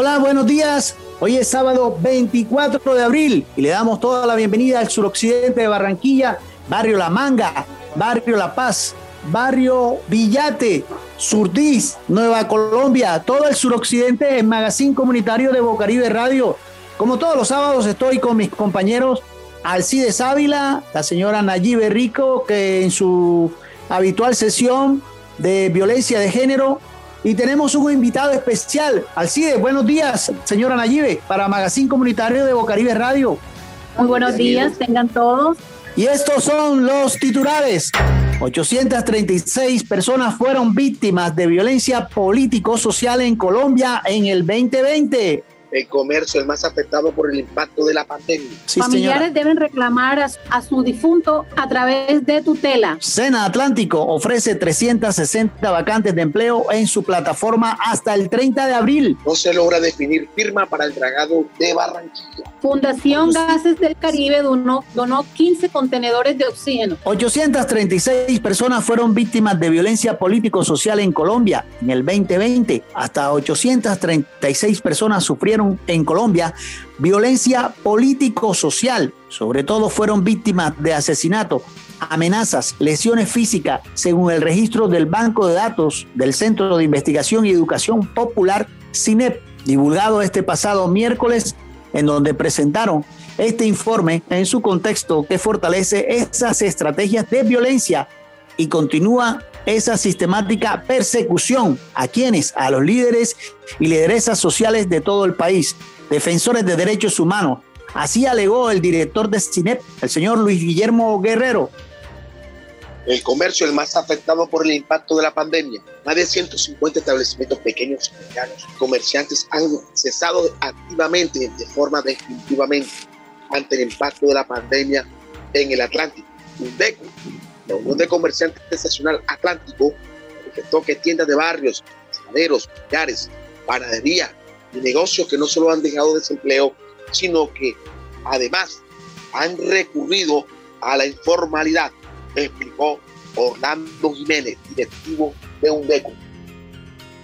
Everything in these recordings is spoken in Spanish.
Hola, buenos días. Hoy es sábado 24 de abril y le damos toda la bienvenida al suroccidente de Barranquilla, barrio La Manga, barrio La Paz, barrio Villate, Surdís, Nueva Colombia, todo el suroccidente en Magazine Comunitario de Bocaribe Radio. Como todos los sábados estoy con mis compañeros Alcides Ávila, la señora Nayibe Rico, que en su habitual sesión de violencia de género y tenemos un invitado especial. Alcide, buenos días, señora Nayibe, para Magazine Comunitario de Bocaribe Radio. Muy buenos días, tengan todos. Y estos son los titulares. 836 personas fueron víctimas de violencia político-social en Colombia en el 2020 el comercio el más afectado por el impacto de la pandemia. Familiares deben reclamar a, su difunto a través de tutela. Sena Atlántico ofrece 360 vacantes de empleo en su plataforma hasta el 30 de abril. No se logra definir firma para el dragado de Barranquilla. Fundación Gases del Caribe donó, donó 15 contenedores de oxígeno. 836 personas fueron víctimas de violencia político-social en Colombia en el 2020. Hasta 836 personas sufrieron en Colombia violencia político-social. Sobre todo fueron víctimas de asesinato, amenazas, lesiones físicas, según el registro del Banco de Datos del Centro de Investigación y Educación Popular, CINEP, divulgado este pasado miércoles, en donde presentaron este informe en su contexto que fortalece esas estrategias de violencia y continúa esa sistemática persecución a quienes, a los líderes y lideresas sociales de todo el país, defensores de derechos humanos. Así alegó el director de CINEP, el señor Luis Guillermo Guerrero. El comercio el más afectado por el impacto de la pandemia. Más de 150 establecimientos pequeños y medianos comerciantes han cesado activamente de forma definitivamente ante el impacto de la pandemia en el Atlántico. UNDECO la Unión de Comerciantes Nacional Atlántico manifestó que tiendas de barrios, maderos, pillares, panadería y negocios que no solo han dejado desempleo, sino que además han recurrido a la informalidad, explicó Orlando Jiménez, directivo de UNDECO.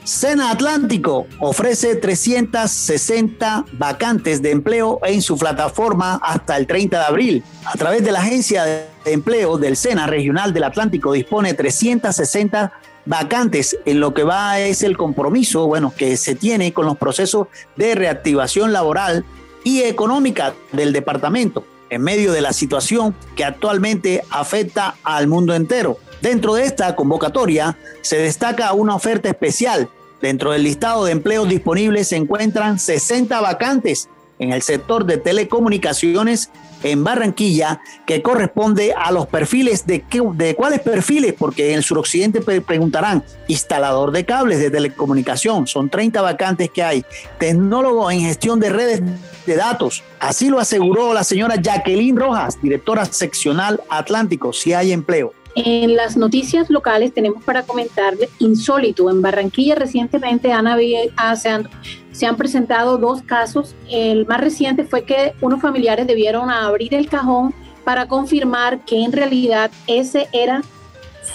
Sena Atlántico ofrece 360 vacantes de empleo en su plataforma hasta el 30 de abril. A través de la agencia de empleo del Sena Regional del Atlántico dispone 360 vacantes en lo que va es el compromiso, bueno, que se tiene con los procesos de reactivación laboral y económica del departamento en medio de la situación que actualmente afecta al mundo entero. Dentro de esta convocatoria se destaca una oferta especial. Dentro del listado de empleos disponibles se encuentran 60 vacantes en el sector de telecomunicaciones en Barranquilla que corresponde a los perfiles de, de cuáles perfiles, porque en el suroccidente preguntarán, instalador de cables de telecomunicación, son 30 vacantes que hay, tecnólogo en gestión de redes de datos, así lo aseguró la señora Jacqueline Rojas, directora seccional Atlántico, si hay empleo. En las noticias locales tenemos para comentarle insólito. En Barranquilla recientemente ah, se, han, se han presentado dos casos. El más reciente fue que unos familiares debieron abrir el cajón para confirmar que en realidad ese era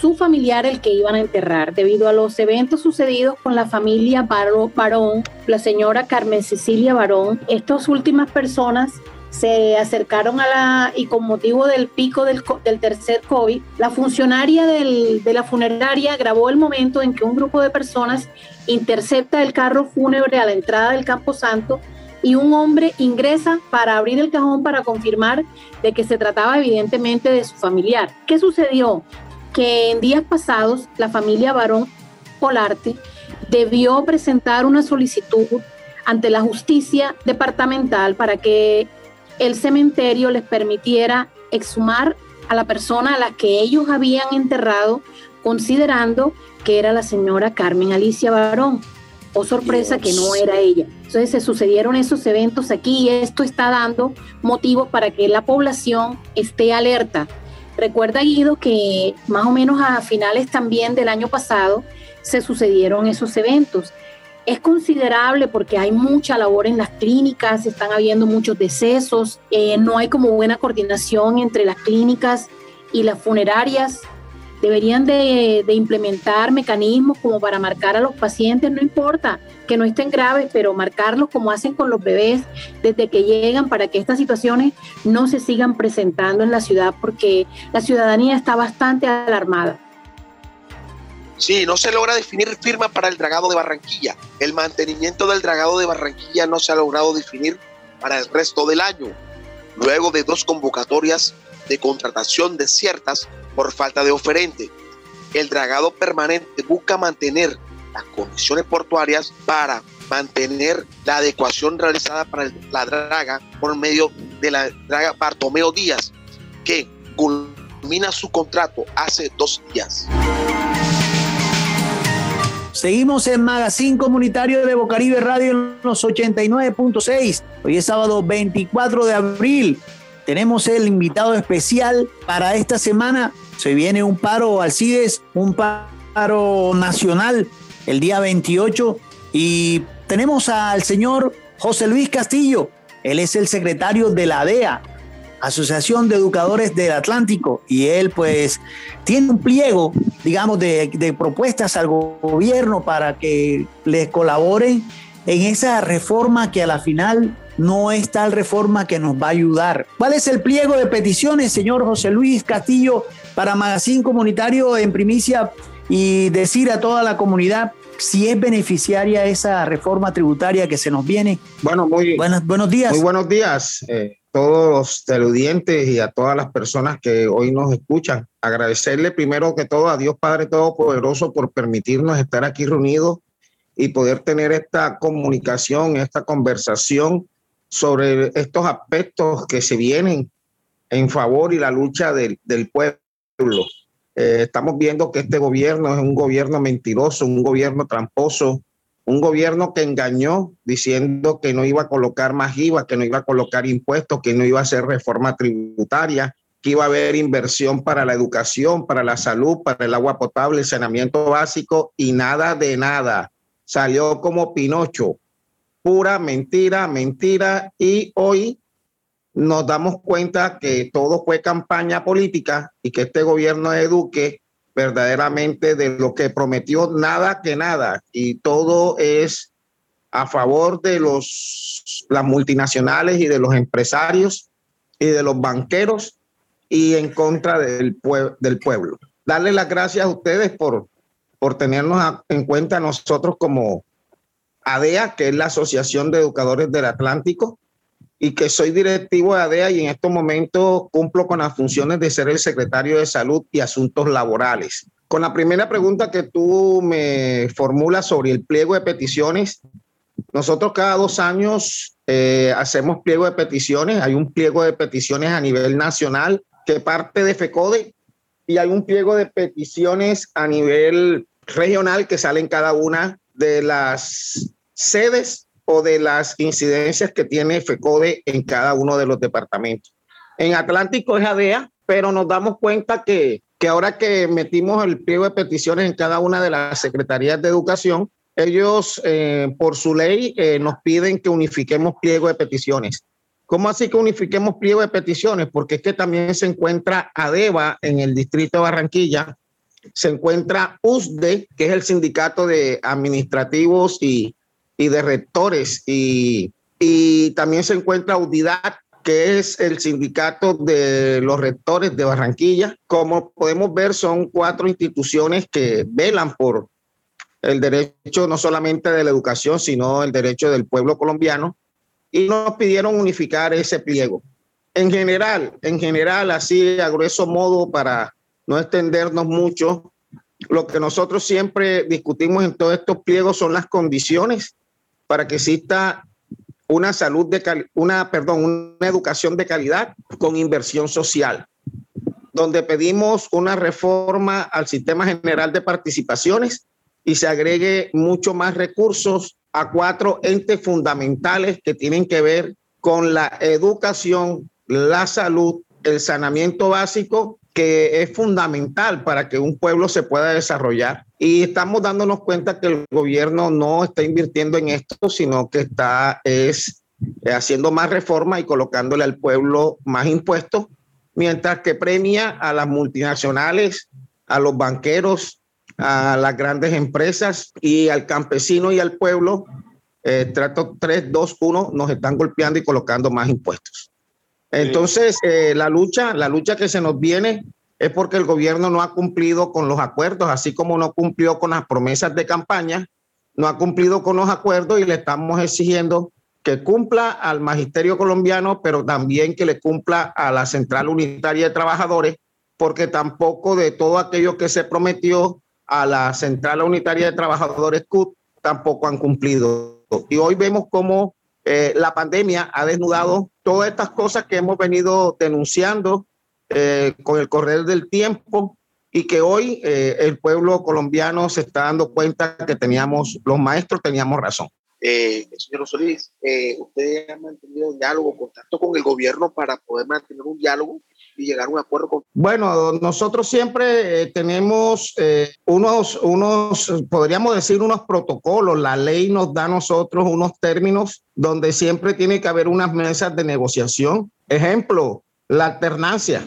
su familiar el que iban a enterrar. Debido a los eventos sucedidos con la familia Barón, la señora Carmen Cecilia Barón, estas últimas personas se acercaron a la, y con motivo del pico del, tercer COVID, la funcionaria de la funeraria grabó el momento en que un grupo de personas intercepta el carro fúnebre a la entrada del Campo Santo y un hombre ingresa para abrir el cajón para confirmar de que se trataba evidentemente de su familiar. ¿Qué sucedió? Que en días pasados la familia Barón Polarte debió presentar una solicitud ante la justicia departamental para que el cementerio les permitiera exhumar a la persona a la que ellos habían enterrado, considerando que era la señora Carmen Alicia Barón. Oh, sorpresa que no era ella. Entonces se sucedieron esos eventos aquí y esto está dando motivos para que la población esté alerta. Recuerda, Guido, que más o menos a finales también del año pasado se sucedieron esos eventos es considerable porque hay mucha labor en las clínicas, están habiendo muchos decesos, eh, no hay como buena coordinación entre las clínicas y las funerarias. Deberían de, implementar mecanismos como para marcar a los pacientes, no importa que no estén graves, pero marcarlos como hacen con los bebés desde que llegan para que estas situaciones no se sigan presentando en la ciudad porque la ciudadanía está bastante alarmada. Sí, no se logra definir firma para el dragado de Barranquilla. El mantenimiento del dragado de Barranquilla no se ha logrado definir para el resto del año. Luego de dos convocatorias de contratación desiertas por falta de oferente, el dragado permanente busca mantener las condiciones portuarias para mantener la adecuación realizada para la draga por medio de la draga Bartomeo Díaz, que culmina su contrato hace dos días. Seguimos en Magazine Comunitario de Bocaribe Radio en los 89.6. Hoy es sábado 24 de abril. Tenemos el invitado especial para esta semana. Se viene un paro Alcides, un paro nacional el día 28 y tenemos al señor José Luis Castillo. Él es el secretario de la DEA, Asociación de Educadores del Atlántico, y él pues tiene un pliego, digamos, de, propuestas al gobierno para que les colaboren en esa reforma que a la final no es tal reforma que nos va a ayudar. ¿Cuál es el pliego de peticiones, señor José Luis Castillo, para Magazine Comunitario en primicia y decir a toda la comunidad si es beneficiaria esa reforma tributaria que se nos viene? Bueno, muy buenos días. Muy buenos días. Eh, todos los televidentes y a todas las personas que hoy nos escuchan. Agradecerle primero que todo a Dios Padre Todopoderoso por permitirnos estar aquí reunidos y poder tener esta comunicación, esta conversación sobre estos aspectos que se vienen en favor y la lucha del, pueblo. Eh, estamos viendo que este gobierno es un gobierno mentiroso, un gobierno tramposo, un gobierno que engañó diciendo que no iba a colocar más IVA, que no iba a colocar impuestos, que no iba a hacer reforma tributaria, que iba a haber inversión para la educación, para la salud, para el agua potable, el saneamiento básico y nada de nada. Salió como Pinocho, pura mentira, mentira y hoy nos damos cuenta que todo fue campaña política y que este gobierno de verdaderamente de lo que prometió nada que nada y todo es a favor de los las multinacionales y de los empresarios y de los banqueros y en contra del, del pueblo. Darle las gracias a ustedes por, por tenernos en cuenta nosotros como ADEA, que es la Asociación de Educadores del Atlántico, y que soy directivo de ADEA y en estos momentos cumplo con las funciones de ser el secretario de Salud y Asuntos Laborales. Con la primera pregunta que tú me formulas sobre el pliego de peticiones, nosotros cada dos años eh, hacemos pliego de peticiones. Hay un pliego de peticiones a nivel nacional que parte de FECODE y hay un pliego de peticiones a nivel regional que sale en cada una de las sedes o de las incidencias que tiene FECODE en cada uno de los departamentos. En Atlántico es ADEA, pero nos damos cuenta que, que ahora que metimos el pliego de peticiones en cada una de las secretarías de educación, ellos eh, por su ley eh, nos piden que unifiquemos pliego de peticiones. ¿Cómo así que unifiquemos pliego de peticiones? Porque es que también se encuentra ADEVA en el distrito de Barranquilla, se encuentra USDE, que es el sindicato de administrativos y, y de rectores y, y también se encuentra UDIDAT, que es el sindicato de los rectores de Barranquilla. Como podemos ver, son cuatro instituciones que velan por el derecho no solamente de la educación, sino el derecho del pueblo colombiano, y nos pidieron unificar ese pliego. En general, en general, así a grueso modo, para no extendernos mucho, lo que nosotros siempre discutimos en todos estos pliegos son las condiciones para que exista una salud de una, perdón, una educación de calidad con inversión social, donde pedimos una reforma al sistema general de participaciones y se agregue mucho más recursos a cuatro entes fundamentales que tienen que ver con la educación, la salud, el saneamiento básico que es fundamental para que un pueblo se pueda desarrollar. Y estamos dándonos cuenta que el gobierno no está invirtiendo en esto, sino que está es, eh, haciendo más reforma y colocándole al pueblo más impuestos, mientras que premia a las multinacionales, a los banqueros, a las grandes empresas y al campesino y al pueblo. Eh, trato 3, 2, 1 nos están golpeando y colocando más impuestos. Entonces, eh, la lucha, la lucha que se nos viene es porque el gobierno no ha cumplido con los acuerdos, así como no cumplió con las promesas de campaña, no ha cumplido con los acuerdos y le estamos exigiendo que cumpla al magisterio colombiano, pero también que le cumpla a la Central Unitaria de Trabajadores, porque tampoco de todo aquello que se prometió a la Central Unitaria de Trabajadores CUT, tampoco han cumplido. Y hoy vemos cómo eh, la pandemia ha desnudado todas estas cosas que hemos venido denunciando eh, con el correr del tiempo y que hoy eh, el pueblo colombiano se está dando cuenta que teníamos, los maestros teníamos razón. Eh, señor Solís, eh, ¿usted ha mantenido diálogo, contacto con el gobierno para poder mantener un diálogo y llegar a un acuerdo con... Bueno, nosotros siempre tenemos unos, unos, podríamos decir, unos protocolos. La ley nos da a nosotros unos términos donde siempre tiene que haber unas mesas de negociación. Ejemplo, la alternancia.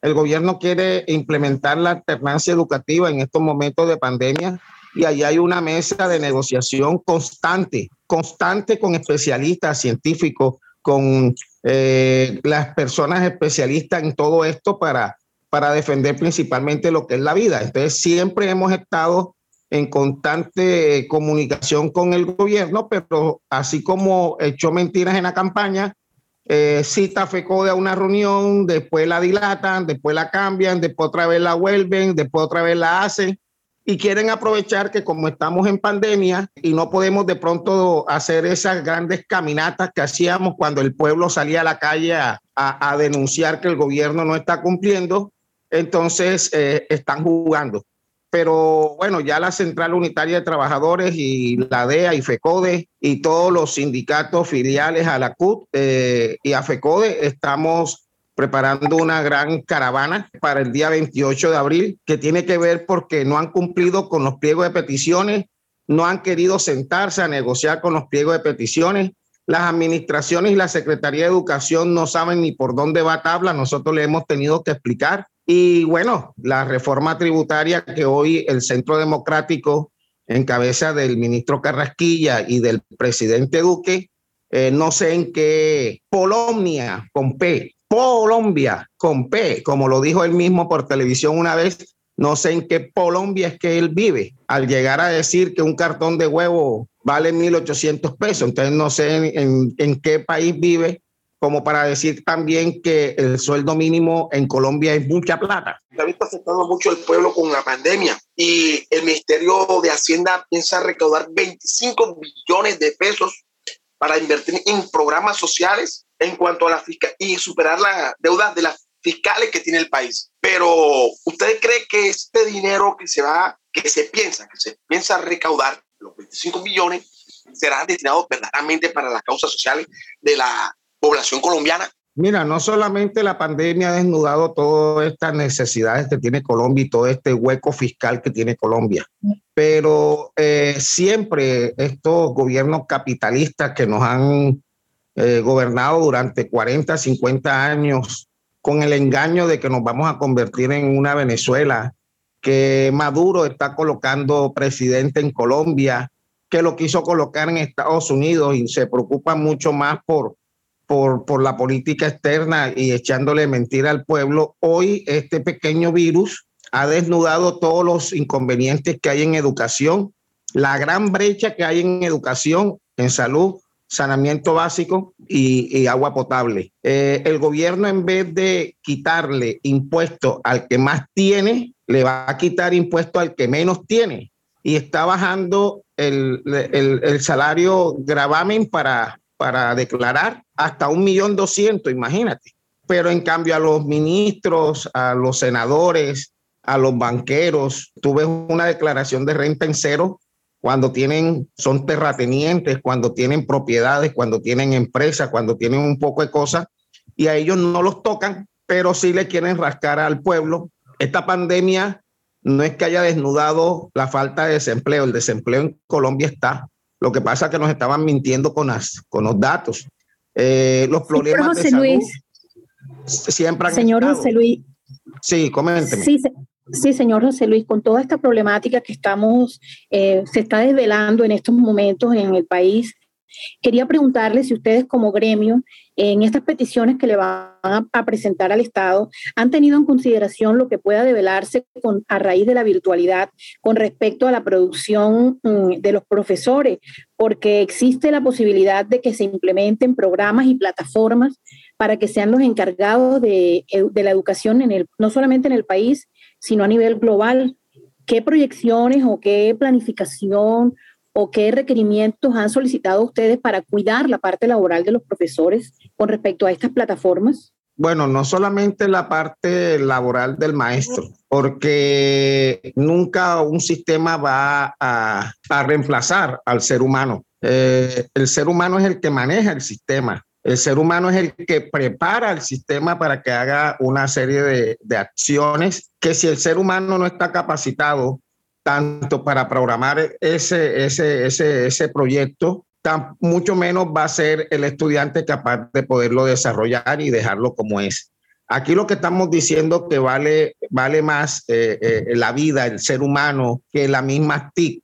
El gobierno quiere implementar la alternancia educativa en estos momentos de pandemia y ahí hay una mesa de negociación constante, constante con especialistas científicos, con eh, las personas especialistas en todo esto para, para defender principalmente lo que es la vida. Entonces, siempre hemos estado en constante comunicación con el gobierno, pero así como echó mentiras en la campaña, eh, cita FECODE a una reunión, después la dilatan, después la cambian, después otra vez la vuelven, después otra vez la hacen. Y quieren aprovechar que como estamos en pandemia y no podemos de pronto hacer esas grandes caminatas que hacíamos cuando el pueblo salía a la calle a, denunciar que el gobierno no está cumpliendo, entonces eh, están jugando pero bueno, ya la Central Unitaria de Trabajadores y la DEA y FECODE y todos los sindicatos filiales a la CUT eh, y a FECODE estamos preparando una gran caravana para el día 28 de abril que tiene que ver porque no han cumplido con los pliegos de peticiones, no han querido sentarse a negociar con los pliegos de peticiones. Las administraciones y la Secretaría de Educación no saben ni por dónde va tabla, nosotros le hemos tenido que explicar y bueno, la reforma tributaria que hoy el Centro Democrático, en cabeza del ministro Carrasquilla y del presidente Duque, eh, no sé en qué, Polonia con P, Colombia con P, como lo dijo él mismo por televisión una vez, no sé en qué Colombia es que él vive, al llegar a decir que un cartón de huevo vale 1.800 pesos, entonces no sé en, en qué país vive como para decir también que el sueldo mínimo en Colombia es mucha plata. Se ha visto afectado mucho el pueblo con la pandemia y el Ministerio de Hacienda piensa recaudar 25 billones de pesos para invertir en programas sociales en cuanto a la fiscal y superar la deuda de las fiscales que tiene el país. Pero ¿usted cree que este dinero que se va, que se piensa, que se piensa recaudar, los 25 billones, será destinado verdaderamente para las causas sociales de la población colombiana? Mira, no solamente la pandemia ha desnudado todas estas necesidades que tiene Colombia y todo este hueco fiscal que tiene Colombia, pero eh, siempre estos gobiernos capitalistas que nos han eh, gobernado durante 40, 50 años con el engaño de que nos vamos a convertir en una Venezuela, que Maduro está colocando presidente en Colombia, que lo quiso colocar en Estados Unidos y se preocupa mucho más por por, por la política externa y echándole mentira al pueblo, hoy este pequeño virus ha desnudado todos los inconvenientes que hay en educación, la gran brecha que hay en educación, en salud, saneamiento básico y, agua potable. Eh, el gobierno en vez de quitarle impuestos al que más tiene, le va a quitar impuestos al que menos tiene y está bajando el, el, el salario gravamen para, para declarar hasta un millón doscientos, imagínate. Pero en cambio a los ministros, a los senadores, a los banqueros, tú ves una declaración de renta en cero cuando tienen, son terratenientes, cuando tienen propiedades, cuando tienen empresas, cuando tienen un poco de cosas, y a ellos no los tocan, pero sí le quieren rascar al pueblo. Esta pandemia no es que haya desnudado la falta de desempleo, el desempleo en Colombia está, lo que pasa es que nos estaban mintiendo con, las, con los datos. Eh, los problemas de salud siempre han Señor José Luis. Sí, coménteme. Sí, Sí, señor José Luis, con toda esta problemática que estamos, eh, se está desvelando en estos momentos en el país, quería preguntarle si ustedes como gremio, en estas peticiones que le van a, presentar al Estado, han tenido en consideración lo que pueda develarse a raíz de la virtualidad con respecto a la producción mm, de los profesores, porque existe la posibilidad de que se implementen programas y plataformas para que sean los encargados de, de la educación no solamente en el país, sino a nivel global. ¿Qué proyecciones o qué planificación o qué requerimientos han solicitado ustedes para cuidar la parte laboral de los profesores con respecto a estas plataformas? Bueno, no solamente la parte laboral del maestro, porque nunca un sistema va a, reemplazar al ser humano. Eh, el ser humano es el que maneja el sistema. El ser humano es el que prepara el sistema para que haga una serie de, acciones que si el ser humano no está capacitado tanto para programar ese, ese, ese, ese proyecto, tan, mucho menos va a ser el estudiante capaz de poderlo desarrollar y dejarlo como es. Aquí lo que estamos diciendo que vale, vale más eh, eh, la vida, el ser humano, que la misma TIC.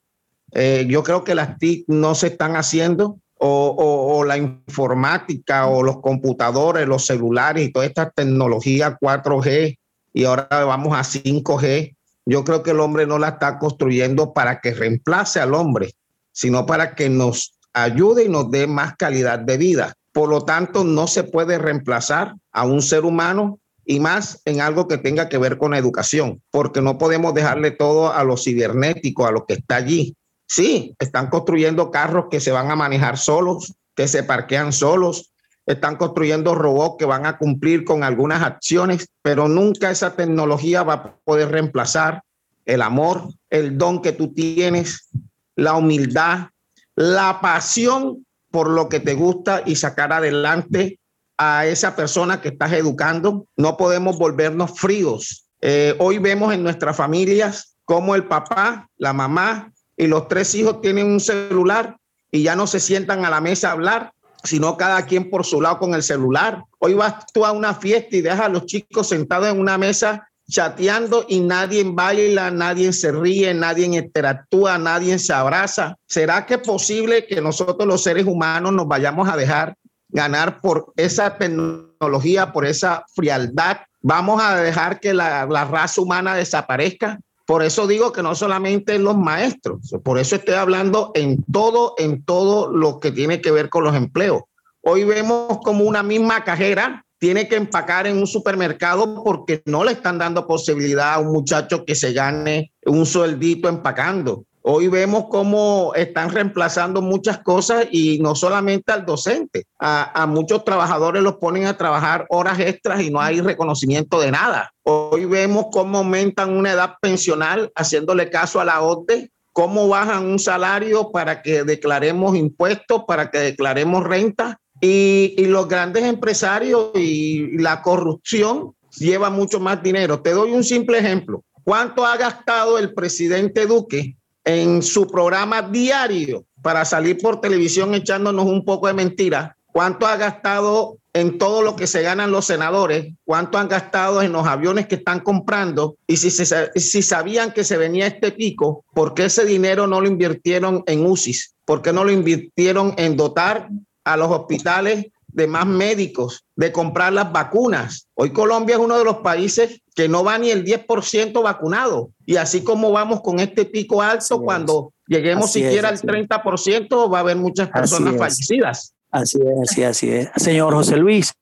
Eh, yo creo que las TIC no se están haciendo o, la informática o los computadores, los celulares y toda esta tecnología 4G y ahora vamos a 5G, yo creo que el hombre no la está construyendo para que reemplace al hombre, sino para que nos ayude y nos dé más calidad de vida. Por lo tanto, no se puede reemplazar a un ser humano y más en algo que tenga que ver con educación, porque no podemos dejarle todo a lo cibernético, a lo que está allí. Sí, están construyendo carros que se van a manejar solos, que se parquean solos, están construyendo robots que van a cumplir con algunas acciones, pero nunca esa tecnología va a poder reemplazar el amor, el don que tú tienes, la humildad, la pasión por lo que te gusta y sacar adelante a esa persona que estás educando. No podemos volvernos fríos. Eh, hoy vemos en nuestras familias cómo el papá, la mamá y los tres hijos tienen un celular y ya no se sientan a la mesa a hablar, sino cada quien por su lado con el celular. Hoy vas tú a una fiesta y dejas a los chicos sentados en una mesa chateando y nadie baila, nadie se ríe, nadie interactúa, nadie se abraza. ¿Será que es posible que nosotros los seres humanos nos vayamos a dejar ganar por esa tecnología, por esa frialdad? ¿Vamos a dejar que la, la raza humana desaparezca? Por eso digo que no solamente los maestros, por eso estoy hablando en todo, en todo lo que tiene que ver con los empleos. Hoy vemos como una misma cajera tiene que empacar en un supermercado porque no le están dando posibilidad a un muchacho que se gane un sueldito empacando. Hoy vemos cómo están reemplazando muchas cosas y no solamente al docente, a, muchos trabajadores los ponen a trabajar horas extras y no hay reconocimiento de nada. Hoy vemos cómo aumentan una edad pensional haciéndole caso a la OTE, cómo bajan un salario para que declaremos impuestos, para que declaremos renta y, y los grandes empresarios y la corrupción lleva mucho más dinero. Te doy un simple ejemplo. ¿Cuánto ha gastado el presidente Duque en su programa diario para salir por televisión echándonos un poco de mentira, cuánto ha gastado en todo lo que se ganan los senadores, cuánto han gastado en los aviones que están comprando y si, si sabían que se venía este pico, ¿por qué ese dinero no lo invirtieron en UCIs? ¿Por qué no lo invirtieron en dotar a los hospitales de más médicos, de comprar las vacunas. Hoy Colombia es uno de los países que no va ni el 10% vacunado. Y así como vamos con este pico alto, cuando lleguemos siquiera al 30%, va a haber muchas personas fallecidas. Así es, así, así es. Señor José Luis,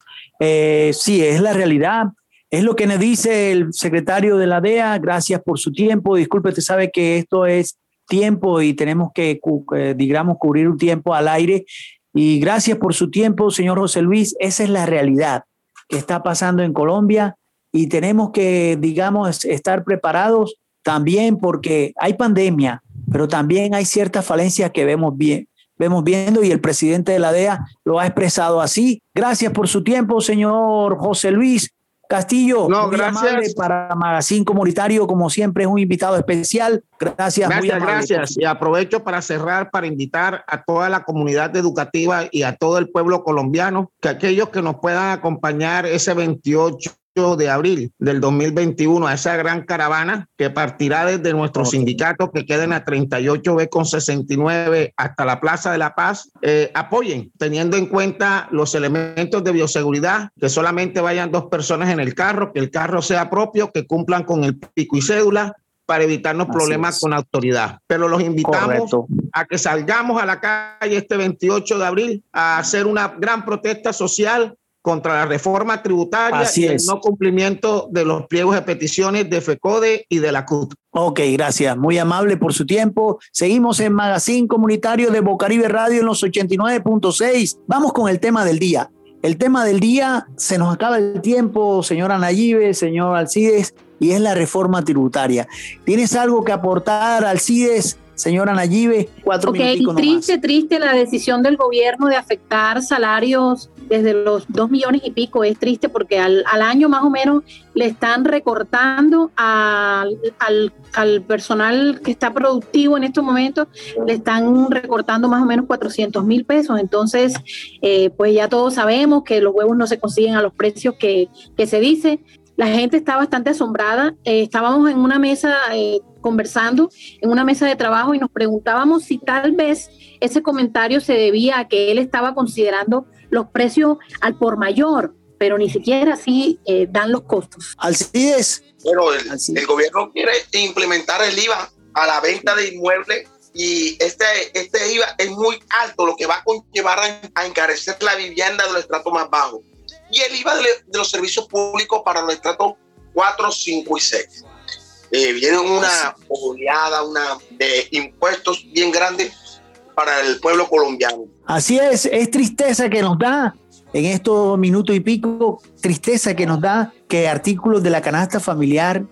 eh, sí, es la realidad. Es lo que nos dice el secretario de la DEA. Gracias por su tiempo. Disculpe, usted sabe que esto es tiempo y tenemos que, eh, digamos, cubrir un tiempo al aire y gracias por su tiempo, señor José Luis. Esa es la realidad que está pasando en Colombia y tenemos que, digamos, estar preparados también porque hay pandemia, pero también hay ciertas falencias que vemos bien, vemos viendo y el presidente de la DEA lo ha expresado así. Gracias por su tiempo, señor José Luis. Castillo, no, gracias. para Magazine Comunitario, como siempre, es un invitado especial. Gracias. Gracias, gracias. Y aprovecho para cerrar, para invitar a toda la comunidad educativa y a todo el pueblo colombiano, que aquellos que nos puedan acompañar ese 28 de abril del 2021 a esa gran caravana que partirá desde nuestro sindicato que queden a 38B con 69 hasta la Plaza de la Paz, eh, apoyen, teniendo en cuenta los elementos de bioseguridad, que solamente vayan dos personas en el carro, que el carro sea propio, que cumplan con el pico y cédula, para evitarnos problemas con la autoridad. Pero los invitamos a que salgamos a la calle este 28 de abril a hacer una gran protesta social contra la reforma tributaria y el no cumplimiento de los pliegos de peticiones de FECODE y de la CUT. Ok, gracias. Muy amable por su tiempo. Seguimos en Magazine Comunitario de Bocaribe Radio en los 89.6. Vamos con el tema del día. El tema del día, se nos acaba el tiempo, señora Nayibe, señor Alcides, y es la reforma tributaria. ¿Tienes algo que aportar, Alcides? Señora Nayibe, cuatro Ok, triste, triste la decisión del gobierno de afectar salarios desde los dos millones y pico. Es triste porque al, año más o menos le están recortando al, al, personal que está productivo en estos momentos, le están recortando más o menos 400 mil pesos. Entonces, eh, pues ya todos sabemos que los huevos no se consiguen a los precios que, que se dice. La gente está bastante asombrada. Eh, estábamos en una mesa eh, conversando, en una mesa de trabajo, y nos preguntábamos si tal vez ese comentario se debía a que él estaba considerando los precios al por mayor, pero ni siquiera así eh, dan los costos. Alcides. Pero el, el, gobierno quiere implementar el IVA a la venta de inmuebles y este, este IVA es muy alto, lo que va a conllevar a, encarecer la vivienda de los estratos más bajos. Y el IVA de, los servicios públicos para los estratos 4, 5 y 6. Eh, viene una oleada una de impuestos bien grande para el pueblo colombiano. Así es, es tristeza que nos da en estos minutos y pico, tristeza que nos da que artículos de la canasta familiar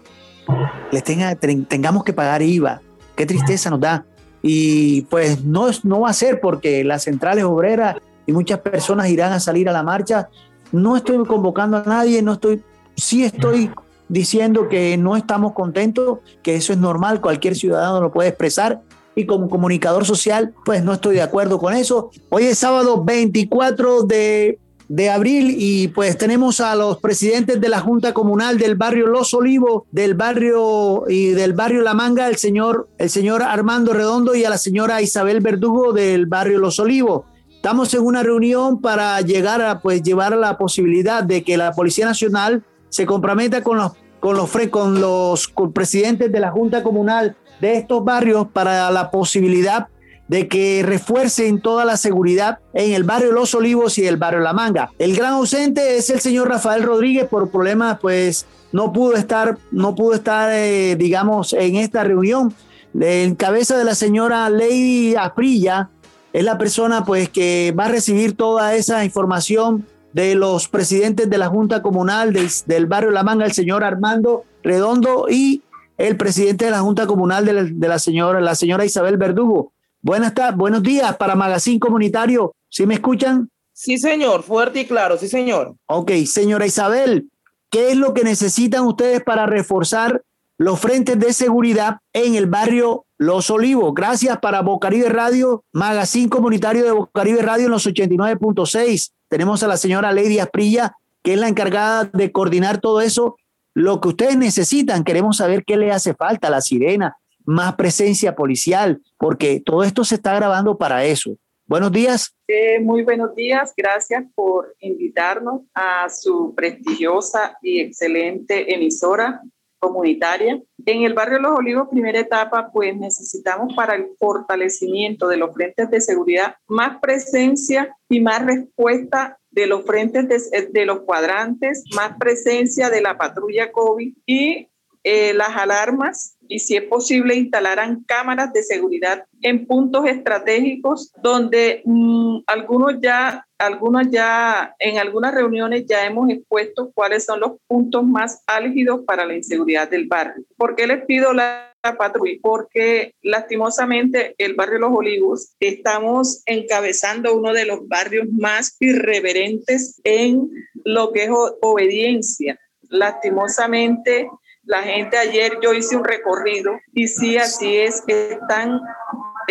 les tenga, tengamos que pagar IVA. Qué tristeza nos da. Y pues no, no va a ser porque las centrales obreras y muchas personas irán a salir a la marcha. No estoy convocando a nadie, no estoy, sí estoy diciendo que no estamos contentos, que eso es normal, cualquier ciudadano lo puede expresar, como comunicador social, pues no estoy de acuerdo con eso. Hoy es sábado 24 de, de, abril y pues tenemos a los presidentes de la Junta Comunal del barrio Los Olivos, del barrio y del barrio La Manga, el señor, el señor Armando Redondo y a la señora Isabel Verdugo del barrio Los Olivos. Estamos en una reunión para llegar a pues llevar la posibilidad de que la Policía Nacional se comprometa con los con los, con los presidentes de la Junta Comunal de estos barrios para la posibilidad de que refuercen toda la seguridad en el barrio Los Olivos y el barrio La Manga. El gran ausente es el señor Rafael Rodríguez por problemas, pues no pudo estar, no pudo estar, eh, digamos, en esta reunión. En cabeza de la señora Lady Aprilla es la persona, pues, que va a recibir toda esa información de los presidentes de la Junta Comunal del barrio La Manga, el señor Armando Redondo y el presidente de la Junta Comunal de la, señora, la señora Isabel Verdugo. Buenas tardes, buenos días para Magazine Comunitario. ¿Sí me escuchan? Sí, señor, fuerte y claro, sí, señor. Ok, señora Isabel, ¿qué es lo que necesitan ustedes para reforzar los frentes de seguridad en el barrio Los Olivos? Gracias para Bocaribe Radio, Magazine Comunitario de Bocaribe Radio en los 89.6. Tenemos a la señora Lady Asprilla, que es la encargada de coordinar todo eso lo que ustedes necesitan. Queremos saber qué le hace falta a la sirena, más presencia policial, porque todo esto se está grabando para eso. Buenos días. Eh, muy buenos días. Gracias por invitarnos a su prestigiosa y excelente emisora comunitaria. En el barrio Los Olivos, primera etapa, pues necesitamos para el fortalecimiento de los frentes de seguridad más presencia y más respuesta de los frentes de, los cuadrantes, más presencia de la patrulla COVID y eh, las alarmas y si es posible instalarán cámaras de seguridad en puntos estratégicos donde mm, algunos ya algunos ya en algunas reuniones ya hemos expuesto cuáles son los puntos más álgidos para la inseguridad del barrio. ¿Por qué les pido la patrulla? Porque lastimosamente el barrio Los Olivos estamos encabezando uno de los barrios más irreverentes en lo que es obediencia. Lastimosamente la gente ayer yo hice un recorrido y sí, así es, que están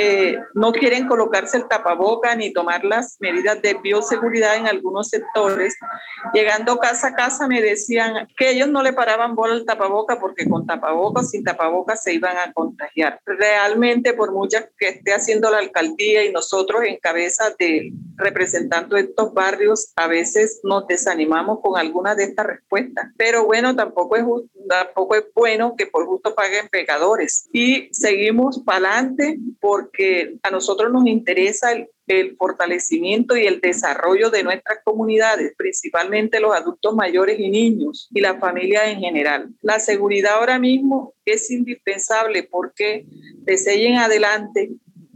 eh, no quieren colocarse el tapaboca ni tomar las medidas de bioseguridad en algunos sectores. Llegando casa a casa me decían que ellos no le paraban bola al tapaboca porque con tapaboca o sin tapaboca se iban a contagiar. Realmente, por muchas que esté haciendo la alcaldía y nosotros en cabeza de representando estos barrios, a veces nos desanimamos con algunas de estas respuestas. Pero bueno, tampoco es, tampoco es bueno que por justo paguen pecadores. Y seguimos para adelante porque a nosotros nos interesa el, fortalecimiento y el desarrollo de nuestras comunidades, principalmente los adultos mayores y niños y la familia en general. La seguridad ahora mismo es indispensable porque desde en adelante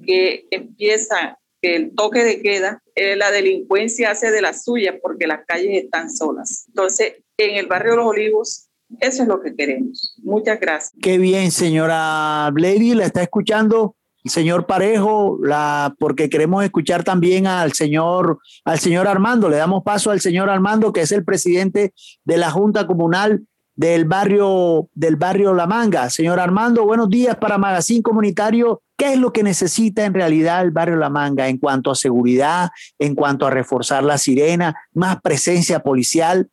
que empieza el toque de queda, eh, la delincuencia hace de las suyas porque las calles están solas. Entonces, en el barrio Los Olivos, eso es lo que queremos. Muchas gracias. Qué bien, señora Blady, la está escuchando señor Parejo, la, porque queremos escuchar también al señor, al señor Armando. Le damos paso al señor Armando, que es el presidente de la Junta Comunal del barrio, del barrio La Manga. Señor Armando, buenos días para Magazine Comunitario. ¿Qué es lo que necesita en realidad el barrio La Manga en cuanto a seguridad, en cuanto a reforzar la sirena, más presencia policial?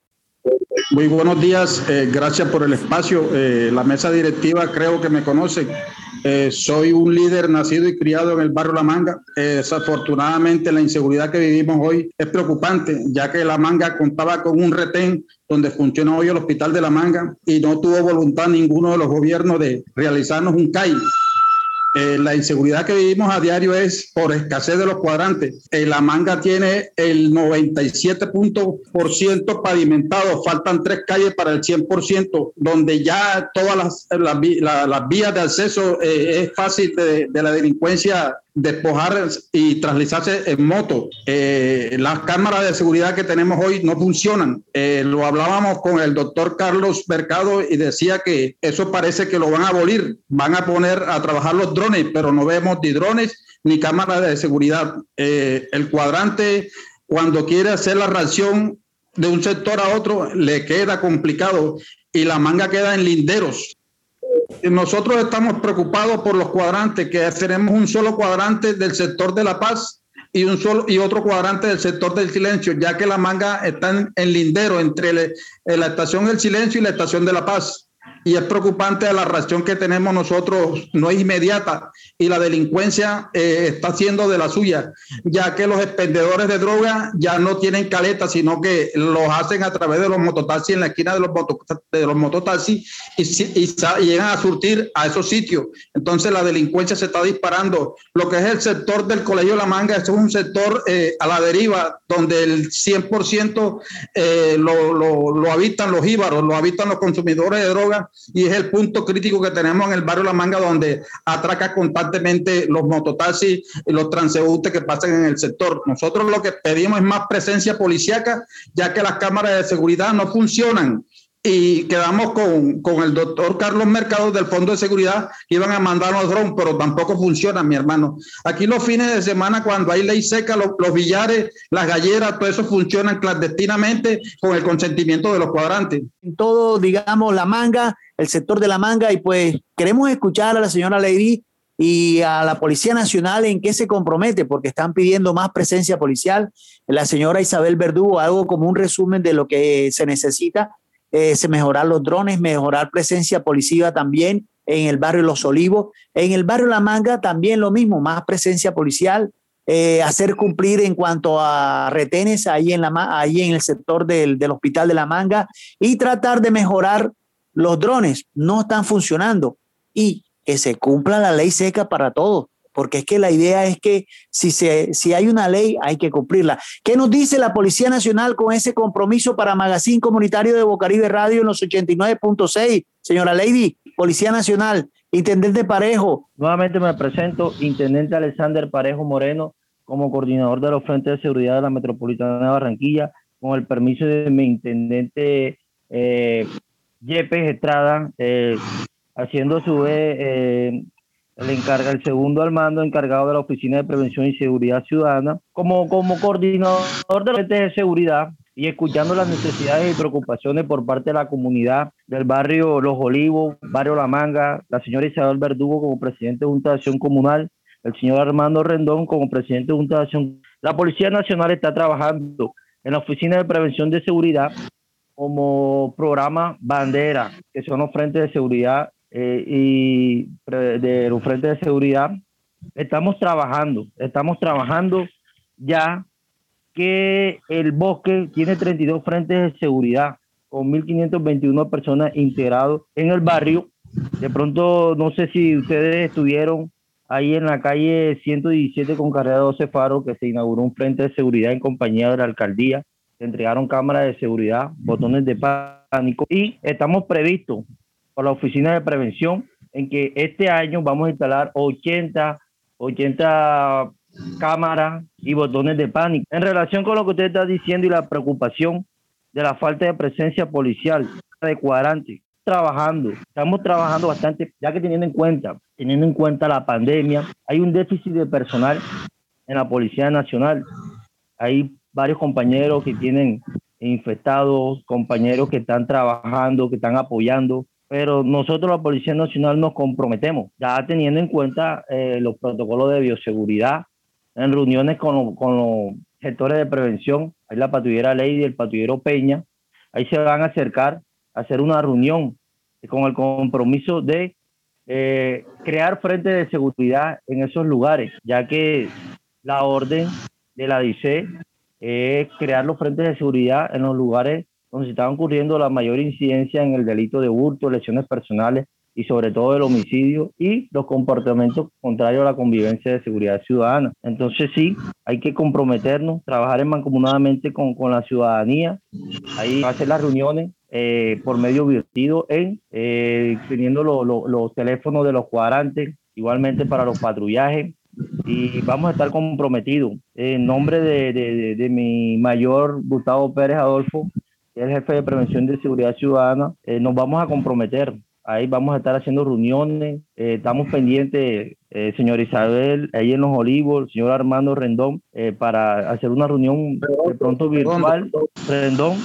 Muy buenos días, eh, gracias por el espacio. Eh, la mesa directiva creo que me conoce. Eh, soy un líder nacido y criado en el barrio La Manga. desafortunadamente la inseguridad que vivimos hoy es preocupante, ya que La Manga contaba con un retén donde funciona hoy el hospital de La Manga y no tuvo voluntad ninguno de los gobiernos de realizarnos un CAI eh, la inseguridad que vivimos a diario es por escasez de los cuadrantes. Eh, la manga tiene el 97% pavimentado, faltan tres calles para el 100%, donde ya todas las, vías de acceso eh, es fácil de la delincuencia despojar y traslizarse en moto. Eh, las cámaras de seguridad que tenemos hoy no funcionan. Eh, lo hablábamos con el doctor Carlos Mercado y decía que eso parece que lo van a abolir. Van a poner a trabajar los drones, pero no vemos ni drones ni cámaras de seguridad. Eh, el cuadrante, cuando quiere hacer la reacción de un sector a otro, le queda complicado y la manga queda en linderos nosotros estamos preocupados por los cuadrantes, que tenemos un solo cuadrante del sector de la paz y un solo y otro cuadrante del sector del silencio, ya que la manga está en, lindero entre la estación del silencio y la estación de la paz y es preocupante la reacción que tenemos nosotros, no es inmediata y la delincuencia eh, está haciendo de la suya, ya que los expendedores de droga ya no tienen caleta, sino que los hacen a través de los mototaxis en la esquina de los, de los mototaxis y, y, llegan a surtir a esos sitios. Entonces la delincuencia se está disparando. Lo que es el sector del Colegio La Manga, es un sector eh, a la deriva, donde el 100% eh, lo, lo, lo habitan los íbaros, lo habitan los consumidores de droga y es el punto crítico que tenemos en el barrio La Manga donde atraca constantemente los mototaxis y los transeúntes que pasan en el sector. Nosotros lo que pedimos es más presencia policíaca ya que las cámaras de seguridad no funcionan y quedamos con, con, el doctor Carlos Mercado del Fondo de Seguridad que iban a mandar los drones, pero tampoco funcionan, mi hermano. Aquí los fines de semana, cuando hay ley seca, los, los billares, las galleras, todo eso funcionan clandestinamente con el consentimiento de los cuadrantes. En todo, digamos, la manga, el sector de la manga, y pues queremos escuchar a la señora Lady y a la Policía Nacional en qué se compromete, porque están pidiendo más presencia policial. La señora Isabel Verdugo, algo como un resumen de lo que se necesita eh, mejorar los drones, mejorar presencia policiva también en el barrio Los Olivos. En el barrio La Manga también lo mismo, más presencia policial, eh, hacer cumplir en cuanto a retenes ahí en, la, ahí en el sector del, del Hospital de La Manga y tratar de mejorar los drones. No están funcionando y que se cumpla la ley seca para todos porque es que la idea es que si, se, si hay una ley hay que cumplirla. ¿Qué nos dice la Policía Nacional con ese compromiso para Magazine Comunitario de Bocaribe Radio en los 89.6? Señora Lady, Policía Nacional, Intendente Parejo. Nuevamente me presento, Intendente Alexander Parejo Moreno, como coordinador de los Frentes de Seguridad de la Metropolitana de Barranquilla, con el permiso de mi Intendente eh, Yepes Estrada, eh, haciendo su vez eh, le encarga el segundo al mando encargado de la Oficina de Prevención y Seguridad Ciudadana, como, como coordinador de redes de seguridad y escuchando las necesidades y preocupaciones por parte de la comunidad del barrio Los Olivos, barrio La Manga, la señora Isabel Verdugo como presidente de Junta de Acción Comunal, el señor Armando Rendón como presidente de Junta de Acción. La Policía Nacional está trabajando en la Oficina de Prevención de Seguridad como programa bandera, que son los frentes de seguridad eh, y de los frentes de seguridad. Estamos trabajando, estamos trabajando ya que el bosque tiene 32 frentes de seguridad con 1.521 personas integrados en el barrio. De pronto, no sé si ustedes estuvieron ahí en la calle 117 con carrera 12 Faro, que se inauguró un frente de seguridad en compañía de la alcaldía. Se entregaron cámaras de seguridad, botones de pánico y estamos previstos por la Oficina de Prevención en que este año vamos a instalar 80, 80 cámaras y botones de pánico. En relación con lo que usted está diciendo y la preocupación de la falta de presencia policial de cuadrante, trabajando, estamos trabajando bastante, ya que teniendo en cuenta, teniendo en cuenta la pandemia, hay un déficit de personal en la Policía Nacional. Hay varios compañeros que tienen infectados, compañeros que están trabajando, que están apoyando, pero nosotros la Policía Nacional nos comprometemos, ya teniendo en cuenta eh, los protocolos de bioseguridad, en reuniones con, con los sectores de prevención, hay la patrullera Ley y el patrullero Peña, ahí se van a acercar a hacer una reunión con el compromiso de eh, crear frentes de seguridad en esos lugares, ya que la orden de la DICE es crear los frentes de seguridad en los lugares donde se está ocurriendo la mayor incidencia en el delito de hurto, lesiones personales y sobre todo el homicidio y los comportamientos contrarios a la convivencia de seguridad ciudadana. Entonces sí, hay que comprometernos, trabajar en mancomunadamente con, con la ciudadanía, ahí hacer las reuniones eh, por medio virtido en eh, teniendo los teléfonos de los cuadrantes, igualmente para los patrullajes, y vamos a estar comprometidos. En nombre de, de, de, mi mayor Gustavo Pérez Adolfo, que es el jefe de prevención de seguridad ciudadana, eh, nos vamos a comprometer Ahí vamos a estar haciendo reuniones. Eh, estamos pendientes, eh, señor Isabel, ahí en Los Olivos, el señor Armando Rendón, para hacer una reunión de pronto virtual. Rendón.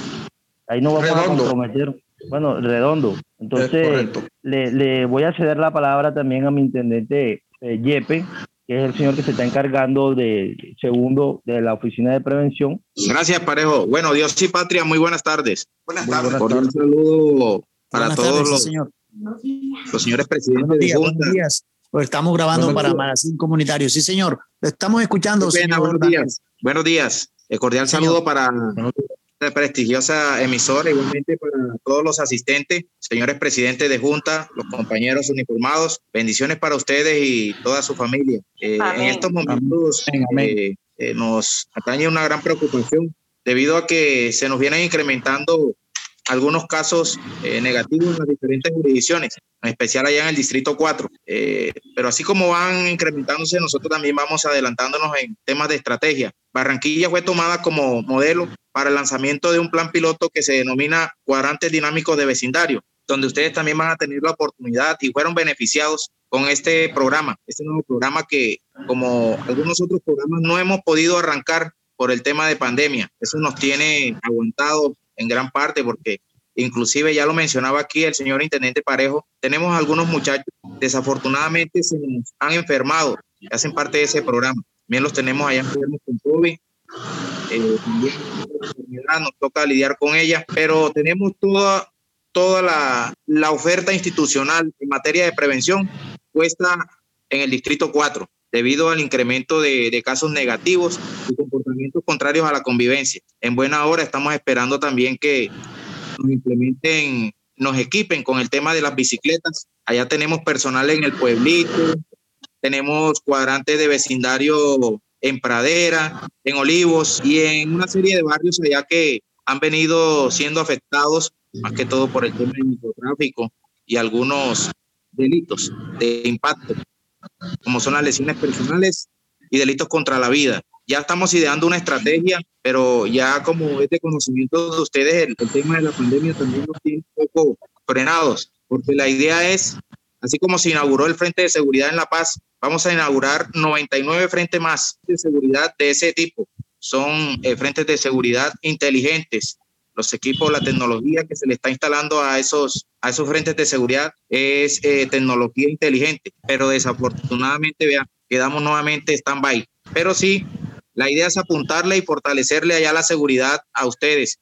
Ahí nos vamos a comprometer. Bueno, redondo. Entonces, le, le, voy a ceder la palabra también a mi intendente Yepe, que es el señor que se está encargando de segundo de la oficina de prevención. Gracias, Parejo. Bueno, Dios y patria, muy buenas tardes. Buenas tardes. Un saludo para todos los, señor. Los señores presidentes buenos días, Buenos días. Pues estamos grabando para Magazine Comunitario. Sí, señor. estamos escuchando. buenos días. Buenos días. El cordial saludo para esta prestigiosa emisora, igualmente para todos los asistentes, señores presidentes de Junta, los compañeros uniformados. Bendiciones para ustedes y toda su familia. Eh, en estos momentos eh, eh, nos atañe una gran preocupación debido a que se nos vienen incrementando algunos casos eh, negativos en las diferentes jurisdicciones, en especial allá en el Distrito 4. Eh, pero así como van incrementándose, nosotros también vamos adelantándonos en temas de estrategia. Barranquilla fue tomada como modelo para el lanzamiento de un plan piloto que se denomina Cuadrantes Dinámicos de Vecindario, donde ustedes también van a tener la oportunidad y fueron beneficiados con este programa, este nuevo programa que como algunos otros programas no hemos podido arrancar por el tema de pandemia. Eso nos tiene aguantados en gran parte porque inclusive ya lo mencionaba aquí el señor intendente Parejo, tenemos algunos muchachos, desafortunadamente se han enfermado, hacen parte de ese programa. También los tenemos allá con COVID, eh, nos toca lidiar con ella, pero tenemos toda, toda la, la oferta institucional en materia de prevención puesta en el Distrito 4 debido al incremento de, de, casos negativos y comportamientos contrarios a la convivencia. En buena hora estamos esperando también que nos implementen, nos equipen con el tema de las bicicletas. Allá tenemos personal en el pueblito, tenemos cuadrantes de vecindario en Pradera, en Olivos y en una serie de barrios allá que han venido siendo afectados más que todo por el tema del microtráfico y algunos delitos de impacto como son las lesiones personales y delitos contra la vida. Ya estamos ideando una estrategia, pero ya como es de conocimiento de ustedes, el, tema de la pandemia también nos tiene un poco frenados, porque la idea es, así como se inauguró el Frente de Seguridad en La Paz, vamos a inaugurar 99 frentes más de seguridad de ese tipo. Son eh, frentes de seguridad inteligentes, los equipos, la tecnología que se le está instalando a esos, a esos frentes de seguridad es eh, tecnología inteligente, pero desafortunadamente vean que quedamos nuevamente stand-by. Pero sí, la idea es apuntarle y fortalecerle allá la seguridad a ustedes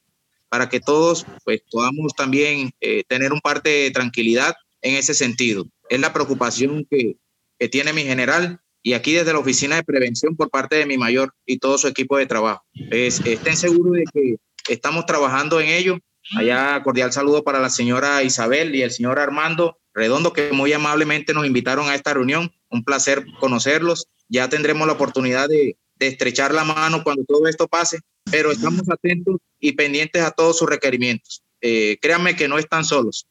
para que todos pues, podamos también eh, tener un parte de tranquilidad en ese sentido. Es la preocupación que, que tiene mi general y aquí desde la oficina de prevención por parte de mi mayor y todo su equipo de trabajo. Es, estén seguros de que estamos trabajando en ello. Allá cordial saludo para la señora Isabel y el señor Armando Redondo que muy amablemente nos invitaron a esta reunión. Un placer conocerlos. Ya tendremos la oportunidad de, estrechar la mano cuando todo esto pase, pero estamos atentos y pendientes a todos sus requerimientos. Eh, créanme que no están solos.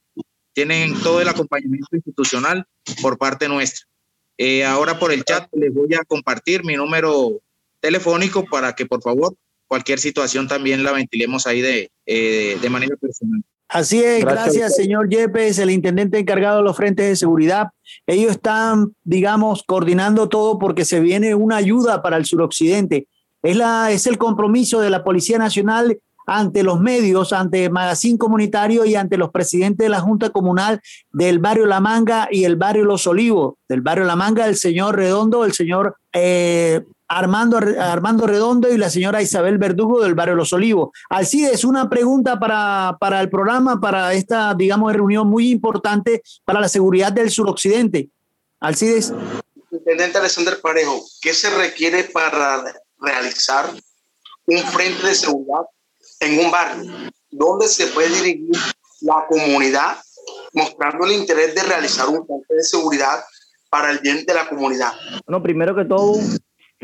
Tienen todo el acompañamiento institucional por parte nuestra. Eh, ahora por el chat les voy a compartir mi número telefónico para que por favor cualquier situación también la ventilemos ahí de, eh, de manera personal. Así es, gracias, señor Yepes, el intendente encargado de los frentes de seguridad. Ellos están, digamos, coordinando todo porque se viene una ayuda para el suroccidente. Es, la, es el compromiso de la Policía Nacional ante los medios, ante Magazine Comunitario y ante los presidentes de la Junta Comunal del barrio La Manga y el barrio Los Olivos. Del barrio La Manga, el señor Redondo, el señor eh, Armando, Armando Redondo y la señora Isabel Verdugo del barrio Los Olivos. Alcides, una pregunta para, para el programa, para esta, digamos, reunión muy importante para la seguridad del suroccidente. Alcides. Intendente Alexander Parejo, ¿qué se requiere para realizar un frente de seguridad en un barrio? ¿Dónde se puede dirigir la comunidad mostrando el interés de realizar un frente de seguridad para el bien de la comunidad? Bueno, primero que todo,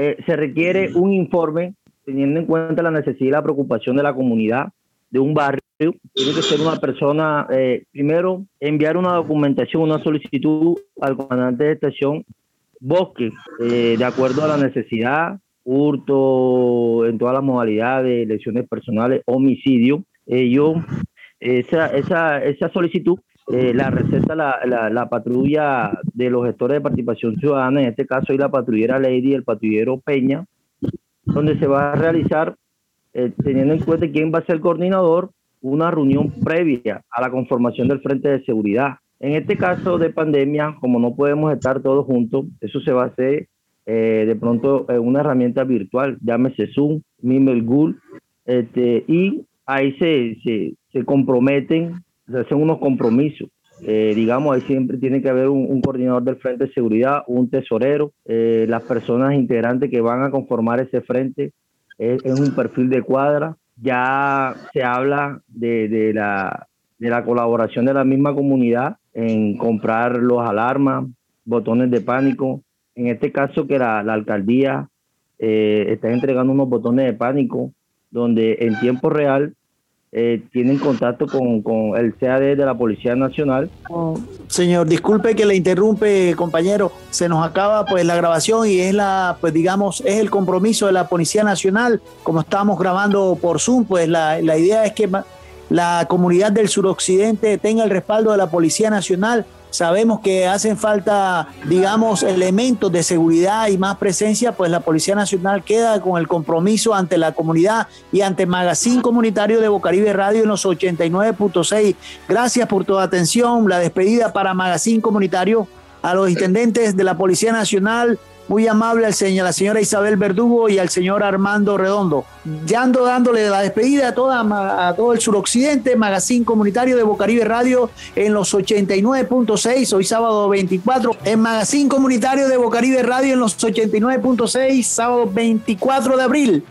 eh, se requiere un informe teniendo en cuenta la necesidad y la preocupación de la comunidad de un barrio. Tiene que ser una persona, eh, primero, enviar una documentación, una solicitud al comandante de estación Bosque, eh, de acuerdo a la necesidad, hurto en todas las modalidades, lesiones personales, homicidio. yo, esa, esa, esa solicitud eh, la receta la, la, patrulla de los gestores de participación ciudadana, en este caso hay la patrullera Lady y el patrullero Peña, donde se va a realizar, eh, teniendo en cuenta quién va a ser el coordinador, una reunión previa a la conformación del Frente de Seguridad. En este caso de pandemia, como no podemos estar todos juntos, eso se va a hacer eh, de pronto una herramienta virtual, llámese Zoom, Mimel Google, este, y ahí se, se, se comprometen hacen unos compromisos. Eh, digamos, ahí siempre tiene que haber un, coordinador del Frente de Seguridad, un tesorero, eh, las personas integrantes que van a conformar ese frente es, un perfil de cuadra. Ya se habla de, de, la, de la colaboración de la misma comunidad en comprar los alarmas, botones de pánico. En este caso que la, la alcaldía eh, está entregando unos botones de pánico donde en tiempo real eh, tienen contacto con, con, el CAD de la Policía Nacional. señor, disculpe que le interrumpe, compañero. Se nos acaba pues la grabación y es la, pues digamos, es el compromiso de la Policía Nacional. Como estamos grabando por Zoom, pues la, la idea es que la comunidad del suroccidente tenga el respaldo de la Policía Nacional Sabemos que hacen falta, digamos, elementos de seguridad y más presencia, pues la Policía Nacional queda con el compromiso ante la comunidad y ante Magazine Comunitario de Bocaribe Radio en los 89.6. Gracias por tu atención. La despedida para Magazine Comunitario a los intendentes de la Policía Nacional, muy amable al señor, la señora Isabel Verdugo y al señor Armando Redondo. Ya ando dándole la despedida a, toda, a todo el suroccidente, Magazine Comunitario de Bocaribe Radio en los 89.6, hoy sábado 24, en Magazine Comunitario de Bocaribe Radio en los 89.6, sábado 24 de abril.